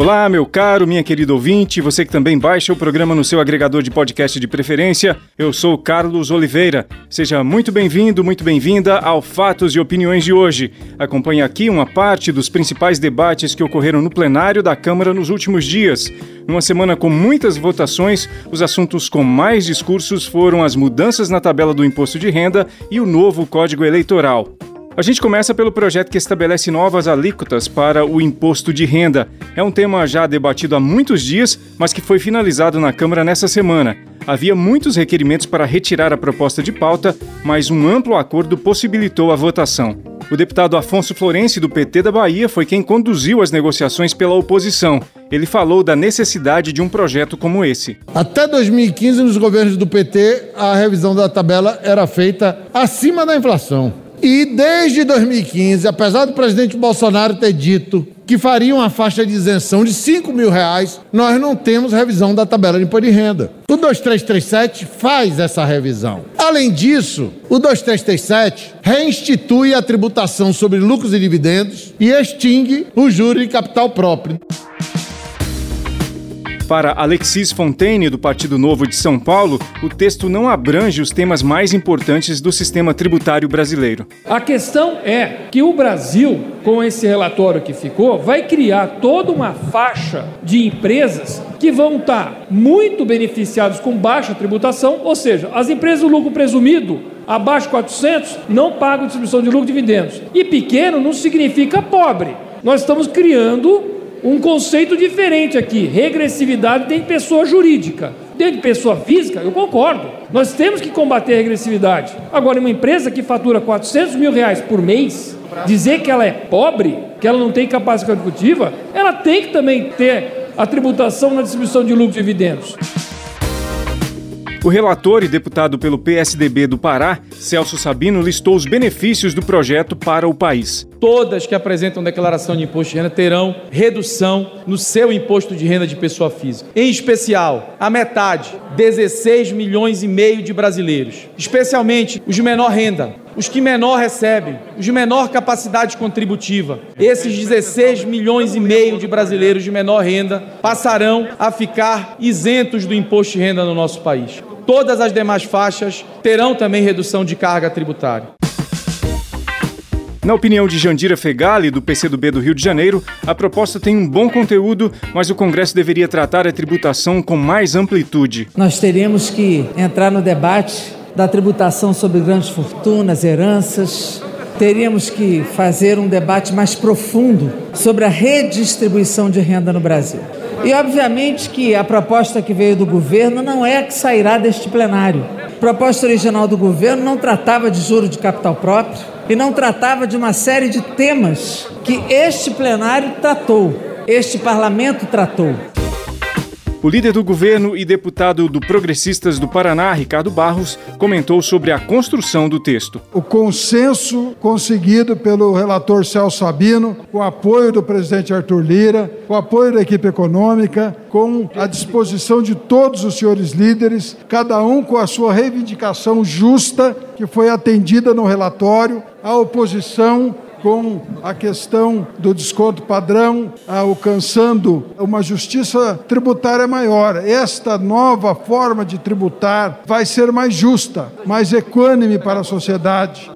Olá, meu caro, minha querida ouvinte, você que também baixa o programa no seu agregador de podcast de preferência. Eu sou Carlos Oliveira. Seja muito bem-vindo, muito bem-vinda ao Fatos e Opiniões de hoje. Acompanhe aqui uma parte dos principais debates que ocorreram no plenário da Câmara nos últimos dias. Numa semana com muitas votações, os assuntos com mais discursos foram as mudanças na tabela do imposto de renda e o novo Código Eleitoral. A gente começa pelo projeto que estabelece novas alíquotas para o imposto de renda. É um tema já debatido há muitos dias, mas que foi finalizado na Câmara nessa semana. Havia muitos requerimentos para retirar a proposta de pauta, mas um amplo acordo possibilitou a votação. O deputado Afonso Florenci, do PT da Bahia, foi quem conduziu as negociações pela oposição. Ele falou da necessidade de um projeto como esse. Até 2015, nos governos do PT, a revisão da tabela era feita acima da inflação. E desde 2015, apesar do presidente Bolsonaro ter dito que faria uma faixa de isenção de 5 mil reais, nós não temos revisão da tabela de imposto de renda. O 2337 faz essa revisão. Além disso, o 2337 reinstitui a tributação sobre lucros e dividendos e extingue o juro de capital próprio. Para Alexis Fontaine, do Partido Novo de São Paulo, o texto não abrange os temas mais importantes do sistema tributário brasileiro. A questão é que o Brasil, com esse relatório que ficou, vai criar toda uma faixa de empresas que vão estar muito beneficiadas com baixa tributação, ou seja, as empresas do lucro presumido abaixo de 400 não pagam distribuição de lucro e dividendos. E pequeno não significa pobre. Nós estamos criando um conceito diferente aqui. Regressividade tem pessoa jurídica. Dentro de pessoa física, eu concordo. Nós temos que combater a regressividade. Agora, uma empresa que fatura 400 mil reais por mês, dizer que ela é pobre, que ela não tem capacidade contributiva, ela tem que também ter a tributação na distribuição de lucros e dividendos. O relator e deputado pelo PSDB do Pará, Celso Sabino, listou os benefícios do projeto para o país. Todas que apresentam declaração de imposto de renda terão redução no seu imposto de renda de pessoa física. Em especial, a metade, 16 milhões e meio de brasileiros, especialmente os de menor renda, os que menor recebem, os de menor capacidade contributiva. Esses 16 milhões e meio de brasileiros de menor renda passarão a ficar isentos do imposto de renda no nosso país. Todas as demais faixas terão também redução de carga tributária. Na opinião de Jandira Fegali, do PCdoB do Rio de Janeiro, a proposta tem um bom conteúdo, mas o Congresso deveria tratar a tributação com mais amplitude. Nós teríamos que entrar no debate da tributação sobre grandes fortunas, heranças. Teríamos que fazer um debate mais profundo sobre a redistribuição de renda no Brasil. E, obviamente, que a proposta que veio do governo não é a que sairá deste plenário. A proposta original do governo não tratava de juro de capital próprio e não tratava de uma série de temas que este plenário tratou, este parlamento tratou. O líder do governo e deputado do Progressistas do Paraná, Ricardo Barros, comentou sobre a construção do texto. O consenso conseguido pelo relator Celso Sabino, com o apoio do presidente Arthur Lira, com o apoio da equipe econômica, com a disposição de todos os senhores líderes, cada um com a sua reivindicação justa, que foi atendida no relatório, a oposição com a questão do desconto padrão, alcançando uma justiça tributária maior. Esta nova forma de tributar vai ser mais justa, mais equânime para a sociedade.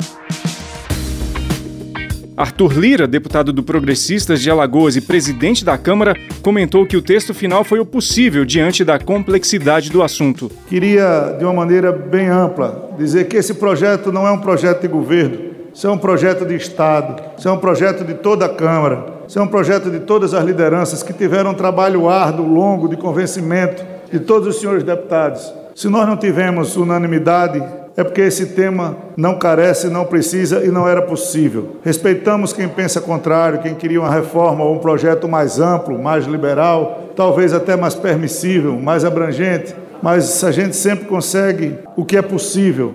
Arthur Lira, deputado do Progressistas de Alagoas e presidente da Câmara, comentou que o texto final foi o possível diante da complexidade do assunto. Queria, de uma maneira bem ampla, dizer que esse projeto não é um projeto de governo, isso é um projeto de Estado, isso é um projeto de toda a Câmara, isso é um projeto de todas as lideranças que tiveram um trabalho árduo, longo, de convencimento de todos os senhores deputados. Se nós não tivemos unanimidade, é porque esse tema não carece, não precisa e não era possível. Respeitamos quem pensa contrário, quem queria uma reforma ou um projeto mais amplo, mais liberal, talvez até mais permissível, mais abrangente, mas a gente sempre consegue o que é possível.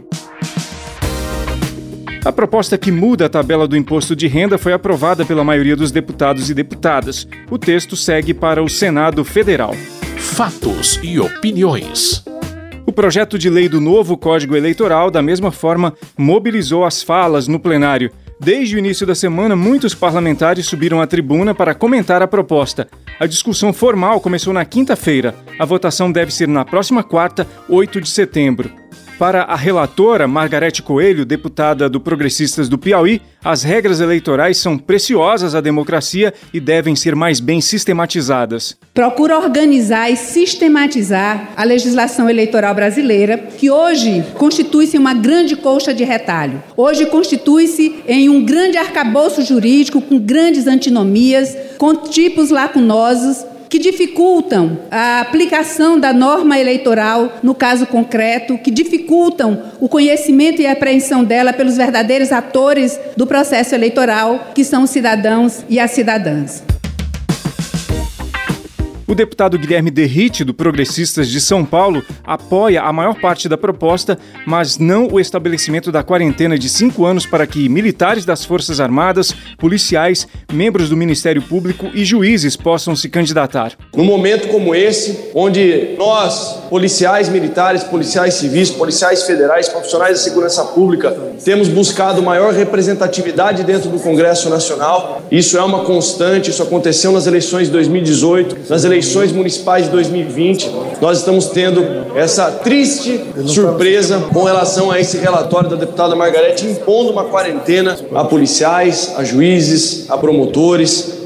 A proposta que muda a tabela do imposto de renda foi aprovada pela maioria dos deputados e deputadas. O texto segue para o Senado Federal. Fatos e opiniões. O projeto de lei do novo Código Eleitoral, da mesma forma, mobilizou as falas no plenário. Desde o início da semana, muitos parlamentares subiram à tribuna para comentar a proposta. A discussão formal começou na quinta-feira. A votação deve ser na próxima quarta, 8 de setembro. Para a relatora Margarete Coelho, deputada do Progressistas do Piauí, as regras eleitorais são preciosas à democracia e devem ser mais bem sistematizadas. Procura organizar e sistematizar a legislação eleitoral brasileira, que hoje constitui-se uma grande colcha de retalho. Hoje constitui-se em um grande arcabouço jurídico com grandes antinomias, com tipos lacunosos que dificultam a aplicação da norma eleitoral no caso concreto, que dificultam o conhecimento e a apreensão dela pelos verdadeiros atores do processo eleitoral, que são os cidadãos e as cidadãs. O deputado Guilherme Derrite, do Progressistas de São Paulo, apoia a maior parte da proposta, mas não o estabelecimento da quarentena de cinco anos para que militares das Forças Armadas, policiais, membros do Ministério Público e juízes possam se candidatar. Num momento como esse, onde nós, policiais militares, policiais civis, policiais federais, profissionais da segurança pública, temos buscado maior representatividade dentro do Congresso Nacional, isso é uma constante, isso aconteceu nas eleições de 2018, nas eleições eleições municipais de 2020, nós estamos tendo essa triste surpresa com relação a esse relatório da deputada Margarete impondo uma quarentena a policiais, a juízes, a promotores,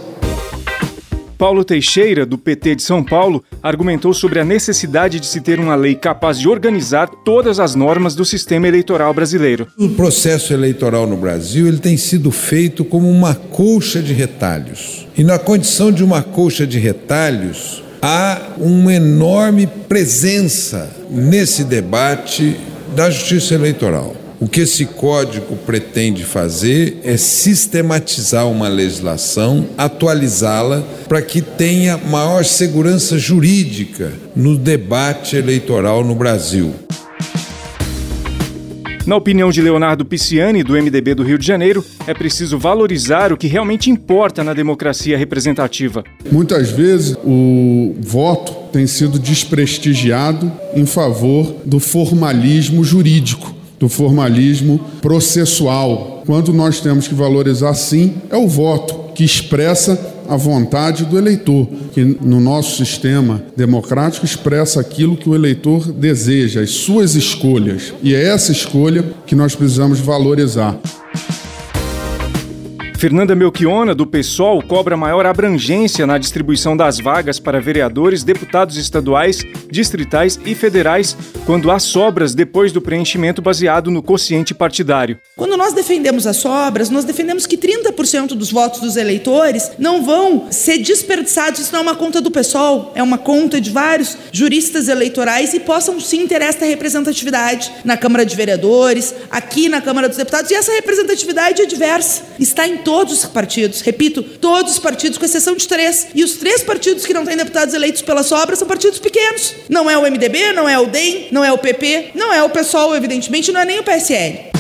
Paulo Teixeira, do PT de São Paulo, argumentou sobre a necessidade de se ter uma lei capaz de organizar todas as normas do sistema eleitoral brasileiro. O processo eleitoral no Brasil ele tem sido feito como uma colcha de retalhos. E na condição de uma colcha de retalhos, há uma enorme presença nesse debate da justiça eleitoral. O que esse código pretende fazer é sistematizar uma legislação, atualizá-la para que tenha maior segurança jurídica no debate eleitoral no Brasil. Na opinião de Leonardo Pisciani, do MDB do Rio de Janeiro, é preciso valorizar o que realmente importa na democracia representativa. Muitas vezes o voto tem sido desprestigiado em favor do formalismo jurídico do formalismo processual. Quando nós temos que valorizar, sim, é o voto, que expressa a vontade do eleitor, que no nosso sistema democrático expressa aquilo que o eleitor deseja, as suas escolhas. E é essa escolha que nós precisamos valorizar. Fernanda Melchiona, do PSOL, cobra maior abrangência na distribuição das vagas para vereadores, deputados estaduais, distritais e federais quando há sobras depois do preenchimento baseado no quociente partidário. Quando nós defendemos as sobras, nós defendemos que 30% dos votos dos eleitores não vão ser desperdiçados. Isso não é uma conta do PSOL, é uma conta de vários juristas eleitorais e possam sim ter esta representatividade na Câmara de Vereadores, aqui na Câmara dos Deputados. E essa representatividade é diversa, está em todos os partidos, repito, todos os partidos, com exceção de três. E os três partidos que não têm deputados eleitos pela sobra são partidos pequenos. Não é o MDB, não é o DEM, não é o PP, não é o PSOL, evidentemente, não é nem o PSL.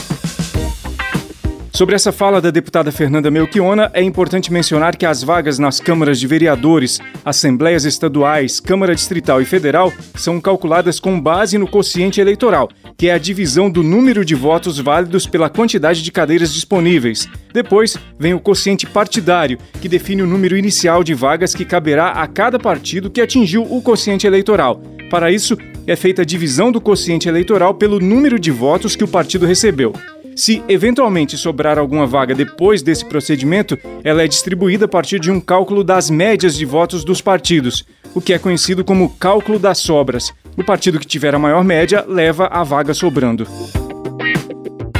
Sobre essa fala da deputada Fernanda Melchiona, é importante mencionar que as vagas nas câmaras de vereadores, assembleias estaduais, Câmara Distrital e Federal são calculadas com base no quociente eleitoral, que é a divisão do número de votos válidos pela quantidade de cadeiras disponíveis. Depois vem o quociente partidário, que define o número inicial de vagas que caberá a cada partido que atingiu o quociente eleitoral. Para isso, é feita a divisão do quociente eleitoral pelo número de votos que o partido recebeu. Se eventualmente sobrar alguma vaga depois desse procedimento, ela é distribuída a partir de um cálculo das médias de votos dos partidos, o que é conhecido como cálculo das sobras. O partido que tiver a maior média leva a vaga sobrando.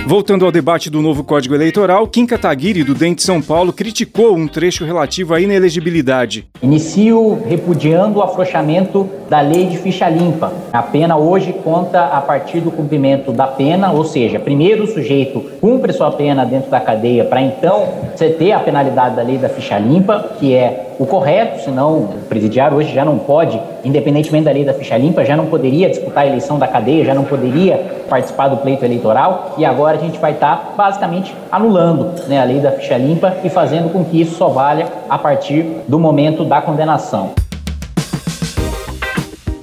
Voltando ao debate do novo Código Eleitoral, Kim Kataguiri, do DEM de São Paulo, criticou um trecho relativo à inelegibilidade. Inicio repudiando o afrouxamento da lei de ficha limpa. A pena hoje conta a partir do cumprimento da pena, ou seja, primeiro o sujeito cumpre sua pena dentro da cadeia para então você ter a penalidade da lei da ficha limpa, que é o correto, senão o presidiário hoje já não pode, independentemente da lei da ficha limpa, já não poderia disputar a eleição da cadeia, já não poderia participar do pleito eleitoral, e agora a gente vai estar tá, basicamente anulando né, a lei da ficha limpa e fazendo com que isso só valha a partir do momento da condenação.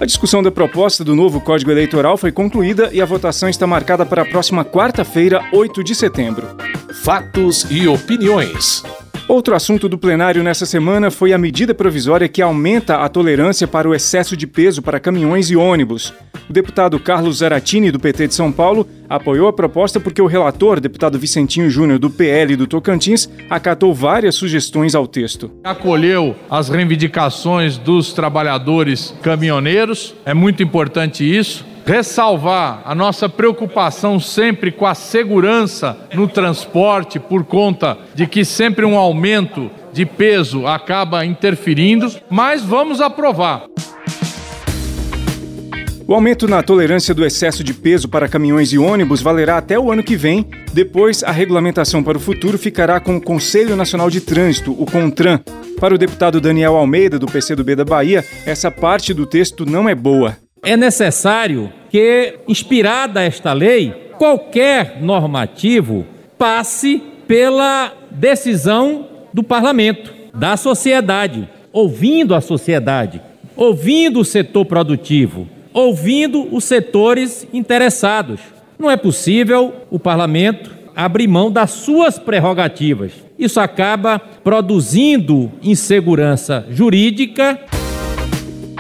A discussão da proposta do novo Código Eleitoral foi concluída e a votação está marcada para a próxima quarta-feira, 8 de setembro. Fatos e opiniões. Outro assunto do plenário nessa semana foi a medida provisória que aumenta a tolerância para o excesso de peso para caminhões e ônibus. O deputado Carlos Zaratini, do PT de São Paulo, apoiou a proposta porque o relator, deputado Vicentinho Júnior, do PL do Tocantins, acatou várias sugestões ao texto. Acolheu as reivindicações dos trabalhadores caminhoneiros, é muito importante isso ressalvar a nossa preocupação sempre com a segurança no transporte, por conta de que sempre um aumento de peso acaba interferindo, mas vamos aprovar. O aumento na tolerância do excesso de peso para caminhões e ônibus valerá até o ano que vem. Depois, a regulamentação para o futuro ficará com o Conselho Nacional de Trânsito, o CONTRAN. Para o deputado Daniel Almeida, do PCdoB da Bahia, essa parte do texto não é boa. É necessário que, inspirada esta lei, qualquer normativo passe pela decisão do parlamento, da sociedade, ouvindo a sociedade, ouvindo o setor produtivo, ouvindo os setores interessados. Não é possível o parlamento abrir mão das suas prerrogativas. Isso acaba produzindo insegurança jurídica.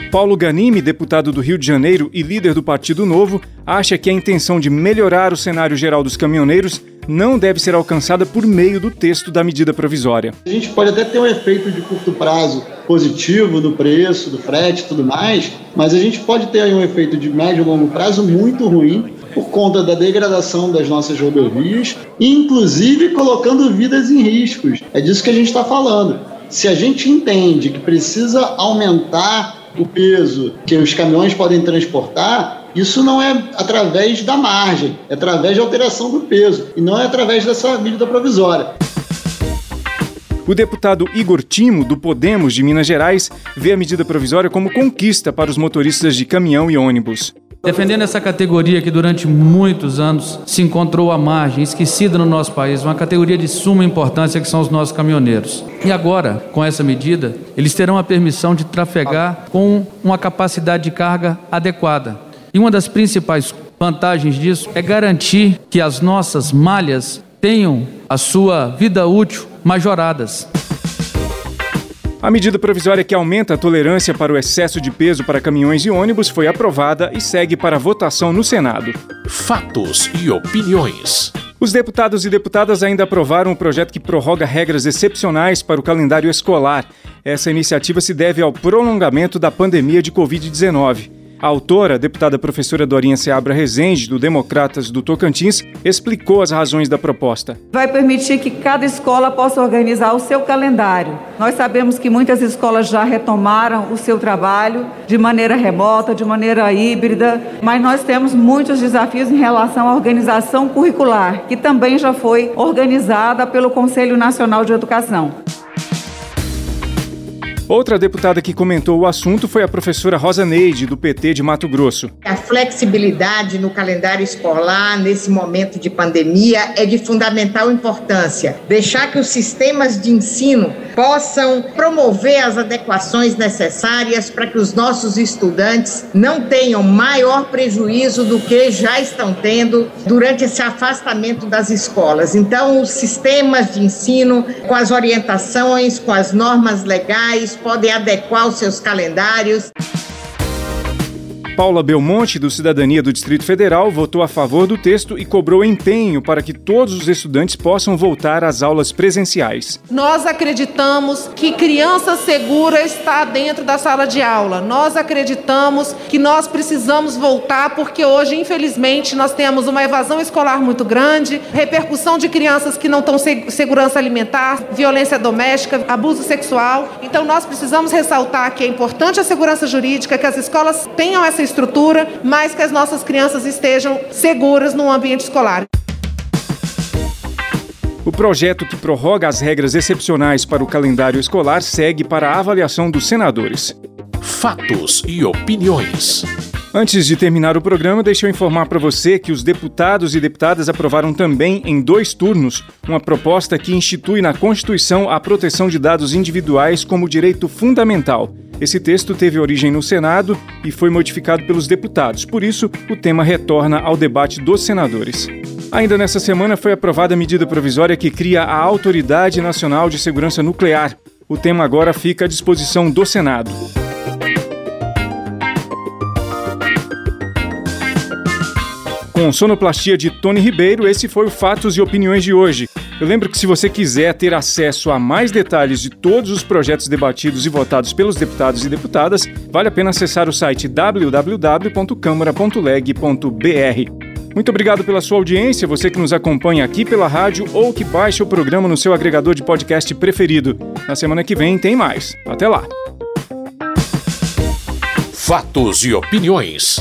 Paulo Ganimi, deputado do Rio de Janeiro e líder do Partido Novo, acha que a intenção de melhorar o cenário geral dos caminhoneiros não deve ser alcançada por meio do texto da medida provisória. A gente pode até ter um efeito de curto prazo positivo do preço, do frete e tudo mais, mas a gente pode ter um efeito de médio e longo prazo muito ruim por conta da degradação das nossas rodovias, inclusive colocando vidas em riscos. É disso que a gente está falando. Se a gente entende que precisa aumentar o peso que os caminhões podem transportar, isso não é através da margem, é através da alteração do peso e não é através dessa medida provisória. O deputado Igor Timo, do Podemos de Minas Gerais, vê a medida provisória como conquista para os motoristas de caminhão e ônibus. Defendendo essa categoria que durante muitos anos se encontrou à margem, esquecida no nosso país, uma categoria de suma importância que são os nossos caminhoneiros. E agora, com essa medida, eles terão a permissão de trafegar com uma capacidade de carga adequada. E uma das principais vantagens disso é garantir que as nossas malhas tenham a sua vida útil majoradas. A medida provisória que aumenta a tolerância para o excesso de peso para caminhões e ônibus foi aprovada e segue para votação no Senado. Fatos e opiniões. Os deputados e deputadas ainda aprovaram um projeto que prorroga regras excepcionais para o calendário escolar. Essa iniciativa se deve ao prolongamento da pandemia de Covid-19. A autora, a deputada professora Dorinha Seabra Rezende, do Democratas do Tocantins, explicou as razões da proposta. Vai permitir que cada escola possa organizar o seu calendário. Nós sabemos que muitas escolas já retomaram o seu trabalho de maneira remota, de maneira híbrida, mas nós temos muitos desafios em relação à organização curricular, que também já foi organizada pelo Conselho Nacional de Educação. Outra deputada que comentou o assunto foi a professora Rosa Neide, do PT de Mato Grosso. A flexibilidade no calendário escolar, nesse momento de pandemia, é de fundamental importância. Deixar que os sistemas de ensino possam promover as adequações necessárias para que os nossos estudantes não tenham maior prejuízo do que já estão tendo durante esse afastamento das escolas. Então, os sistemas de ensino, com as orientações, com as normas legais, podem adequar os seus calendários. Paula Belmonte, do Cidadania do Distrito Federal, votou a favor do texto e cobrou empenho para que todos os estudantes possam voltar às aulas presenciais. Nós acreditamos que criança segura está dentro da sala de aula. Nós acreditamos que nós precisamos voltar porque hoje, infelizmente, nós temos uma evasão escolar muito grande, repercussão de crianças que não estão segurança alimentar, violência doméstica, abuso sexual. Então, nós precisamos ressaltar que é importante a segurança jurídica, que as escolas tenham essa estrutura, mas que as nossas crianças estejam seguras no ambiente escolar. O projeto que prorroga as regras excepcionais para o calendário escolar segue para a avaliação dos senadores. Fatos e opiniões. Antes de terminar o programa, deixa eu informar para você que os deputados e deputadas aprovaram também, em dois turnos, uma proposta que institui na Constituição a proteção de dados individuais como direito fundamental. Esse texto teve origem no Senado e foi modificado pelos deputados, por isso, o tema retorna ao debate dos senadores. Ainda nessa semana foi aprovada a medida provisória que cria a Autoridade Nacional de Segurança Nuclear. O tema agora fica à disposição do Senado. Com sonoplastia de Tony Ribeiro, esse foi o Fatos e Opiniões de hoje. Eu lembro que se você quiser ter acesso a mais detalhes de todos os projetos debatidos e votados pelos deputados e deputadas, vale a pena acessar o site www.câmara.leg.br. Muito obrigado pela sua audiência, você que nos acompanha aqui pela rádio ou que baixa o programa no seu agregador de podcast preferido. Na semana que vem tem mais. Até lá. Fatos e opiniões.